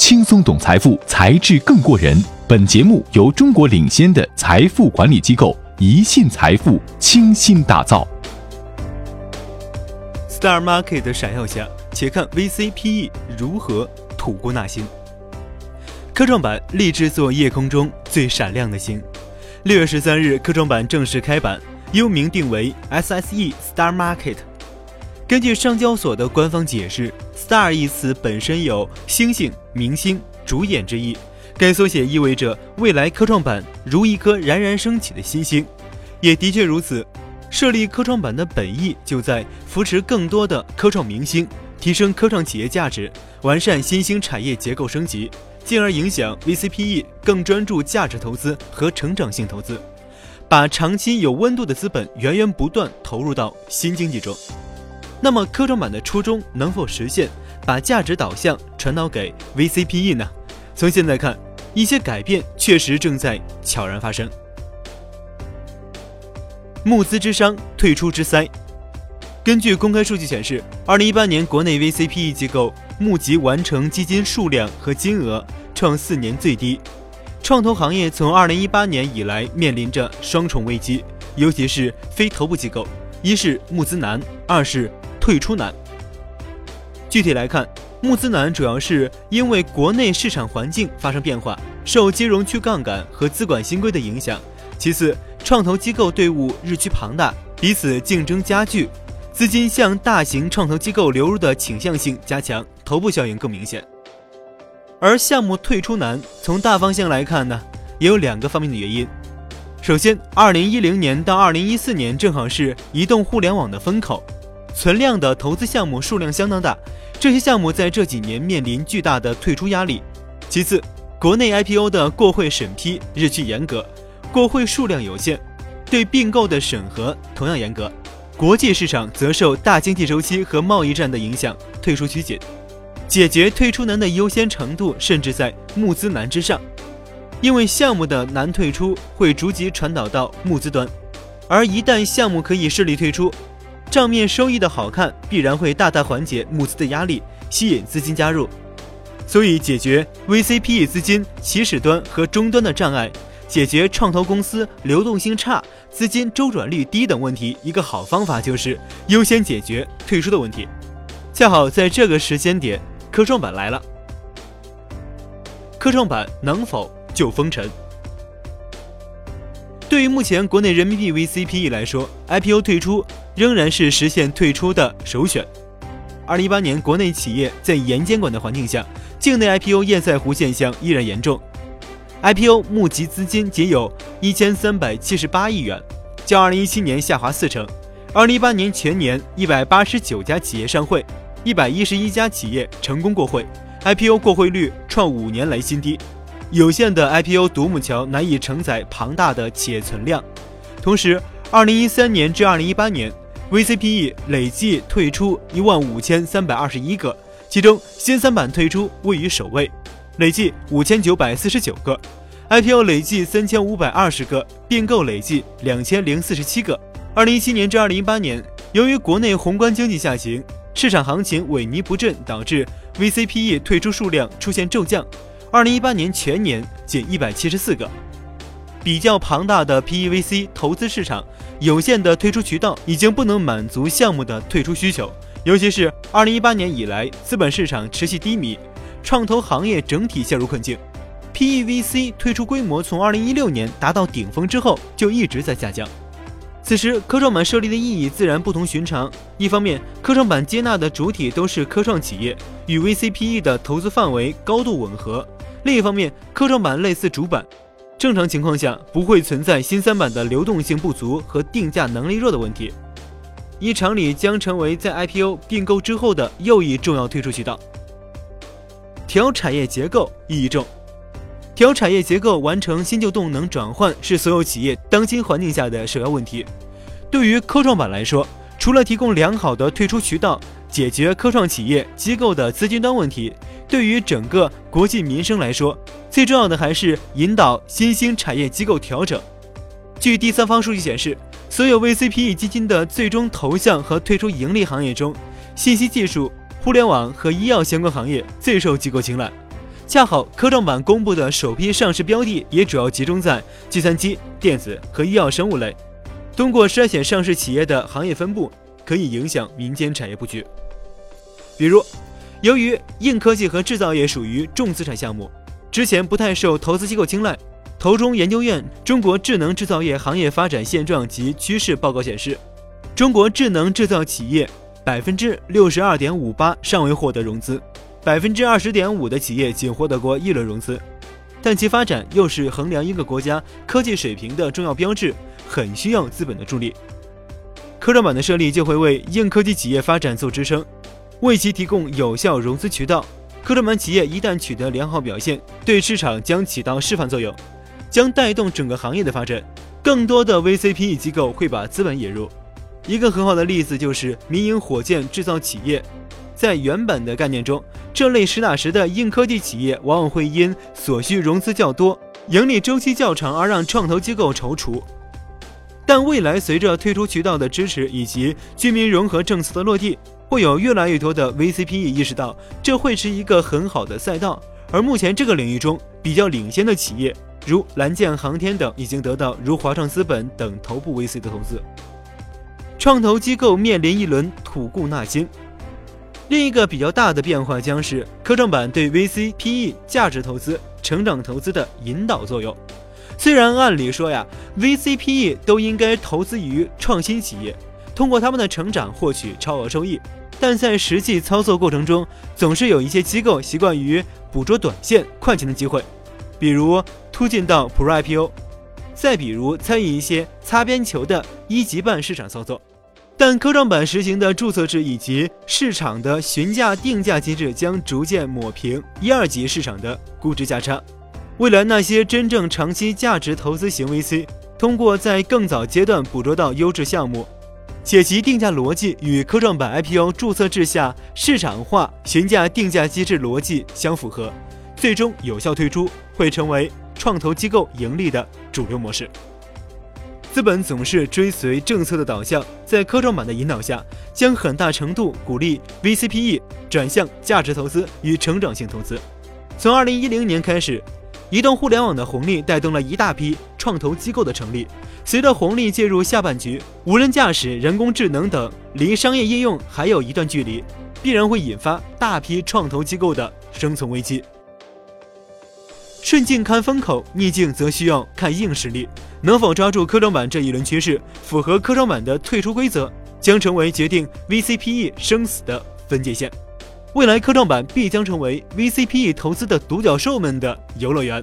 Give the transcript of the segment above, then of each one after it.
轻松懂财富，才智更过人。本节目由中国领先的财富管理机构宜信财富倾心打造。Star Market 的闪耀下，且看 VCPE 如何吐故纳新。科创板立志做夜空中最闪亮的星。六月十三日，科创板正式开板，又名定为 SSE Star Market。根据上交所的官方解释，Star 一词本身有星星、明星、主演之意，该缩写意味着未来科创板如一颗冉冉升起的新星，也的确如此。设立科创板的本意就在扶持更多的科创明星，提升科创企业价值，完善新兴产业结构升级，进而影响 VCPE 更专注价值投资和成长性投资，把长期有温度的资本源源不断投入到新经济中。那么科创板的初衷能否实现把价值导向传导给 VCPE 呢？从现在看，一些改变确实正在悄然发生。募资之商，退出之灾。根据公开数据显示，二零一八年国内 VCPE 机构募集完成基金数量和金额创四年最低。创投行业从二零一八年以来面临着双重危机，尤其是非头部机构，一是募资难，二是退出难。具体来看，募资难主要是因为国内市场环境发生变化，受金融去杠杆和资管新规的影响；其次，创投机构队伍日趋庞大，彼此竞争加剧，资金向大型创投机构流入的倾向性加强，头部效应更明显。而项目退出难，从大方向来看呢，也有两个方面的原因。首先，二零一零年到二零一四年正好是移动互联网的风口，存量的投资项目数量相当大，这些项目在这几年面临巨大的退出压力。其次，国内 IPO 的过会审批日趋严格。过会数量有限，对并购的审核同样严格。国际市场则受大经济周期和贸易战的影响，退出趋紧。解决退出难的优先程度甚至在募资难之上，因为项目的难退出会逐级传导到募资端，而一旦项目可以顺利退出，账面收益的好看必然会大大缓解募资的压力，吸引资金加入。所以，解决 VCPE 资金起始端和终端的障碍。解决创投公司流动性差、资金周转率低等问题，一个好方法就是优先解决退出的问题。恰好在这个时间点，科创板来了。科创板能否救风尘？对于目前国内人民币 VCPE 来说，IPO 退出仍然是实现退出的首选。二零一八年，国内企业在严监管的环境下，境内 IPO 堰塞湖现象依然严重。IPO 募集资金仅有一千三百七十八亿元，较二零一七年下滑四成。二零一八年全年一百八十九家企业上会，一百一十一家企业成功过会，IPO 过会率创五年来新低。有限的 IPO 独木桥难以承载庞大的企业存量。同时，二零一三年至二零一八年，VCPE 累计退出一万五千三百二十一个，其中新三板退出位于首位。累计五千九百四十九个，IPO 累计三千五百二十个，并购累计两千零四十七个。二零一七年至二零一八年，由于国内宏观经济下行，市场行情萎靡不振，导致 VCPE 退出数量出现骤降。二零一八年全年仅一百七十四个。比较庞大的 PEVC 投资市场，有限的退出渠道已经不能满足项目的退出需求，尤其是二零一八年以来，资本市场持续低迷。创投行业整体陷入困境，PEVC 退出规模从2016年达到顶峰之后就一直在下降。此时，科创板设立的意义自然不同寻常。一方面，科创板接纳的主体都是科创企业，与 VCPE 的投资范围高度吻合；另一方面，科创板类似主板，正常情况下不会存在新三板的流动性不足和定价能力弱的问题。一常理将成为在 IPO 并购之后的又一重要退出渠道。调产业结构意义重，调产业结构完成新旧动能转换是所有企业当今环境下的首要问题。对于科创板来说，除了提供良好的退出渠道，解决科创企业机构的资金端问题，对于整个国计民生来说，最重要的还是引导新兴产业机构调整。据第三方数据显示，所有 VCPE 基金的最终投向和退出盈利行业中，信息技术。互联网和医药相关行业最受机构青睐，恰好科创板公布的首批上市标的也主要集中在计算机、电子和医药生物类。通过筛选上市企业的行业分布，可以影响民间产业布局。比如，由于硬科技和制造业属于重资产项目，之前不太受投资机构青睐。投中研究院《中国智能制造业行业发展现状及趋势报告》显示，中国智能制造企业百分之六十二点五八尚未获得融资。百分之二十点五的企业仅获得过一轮融资，但其发展又是衡量一个国家科技水平的重要标志，很需要资本的助力。科创板的设立就会为硬科技企业发展做支撑，为其提供有效融资渠道。科创板企业一旦取得良好表现，对市场将起到示范作用，将带动整个行业的发展。更多的 VCPE 机构会把资本引入。一个很好的例子就是民营火箭制造企业。在原本的概念中，这类实打实的硬科技企业往往会因所需融资较多、盈利周期较长而让创投机构踌躇。但未来随着退出渠道的支持以及居民融合政策的落地，会有越来越多的 VCPE 意识到这会是一个很好的赛道。而目前这个领域中比较领先的企业，如蓝箭航天等，已经得到如华创资本等头部 VC 的投资。创投机构面临一轮吐故纳新。另一个比较大的变化将是科创板对 VCPE 价值投资、成长投资的引导作用。虽然按理说呀，VCPE 都应该投资于创新企业，通过他们的成长获取超额收益，但在实际操作过程中，总是有一些机构习惯于捕捉短线快钱的机会，比如突进到 Pre IPO，再比如参与一些擦边球的一级半市场操作。但科创板实行的注册制以及市场的询价定价机制将逐渐抹平一二级市场的估值价差。未来那些真正长期价值投资型 VC，通过在更早阶段捕捉到优质项目，且其定价逻辑与科创板 IPO 注册制下市场化询价定价机制逻辑相符合，最终有效退出，会成为创投机构盈利的主流模式。资本总是追随政策的导向，在科创板的引导下，将很大程度鼓励 VCPE 转向价值投资与成长性投资。从2010年开始，移动互联网的红利带动了一大批创投机构的成立。随着红利介入下半局，无人驾驶、人工智能等离商业应用还有一段距离，必然会引发大批创投机构的生存危机。顺境看风口，逆境则需要看硬实力。能否抓住科创板这一轮趋势，符合科创板的退出规则，将成为决定 VCPE 生死的分界线。未来科创板必将成为 VCPE 投资的独角兽们的游乐园，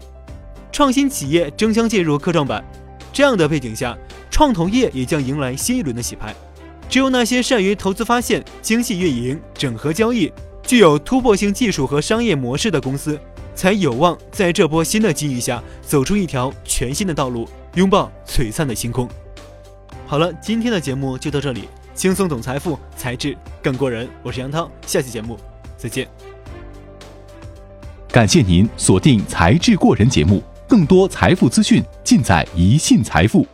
创新企业争相进入科创板。这样的背景下，创投业也将迎来新一轮的洗牌。只有那些善于投资发现、精细运营、整合交易、具有突破性技术和商业模式的公司。才有望在这波新的机遇下走出一条全新的道路，拥抱璀璨的星空。好了，今天的节目就到这里，轻松懂财富，才智更过人。我是杨涛，下期节目再见。感谢您锁定《财智过人》节目，更多财富资讯尽在一信财富。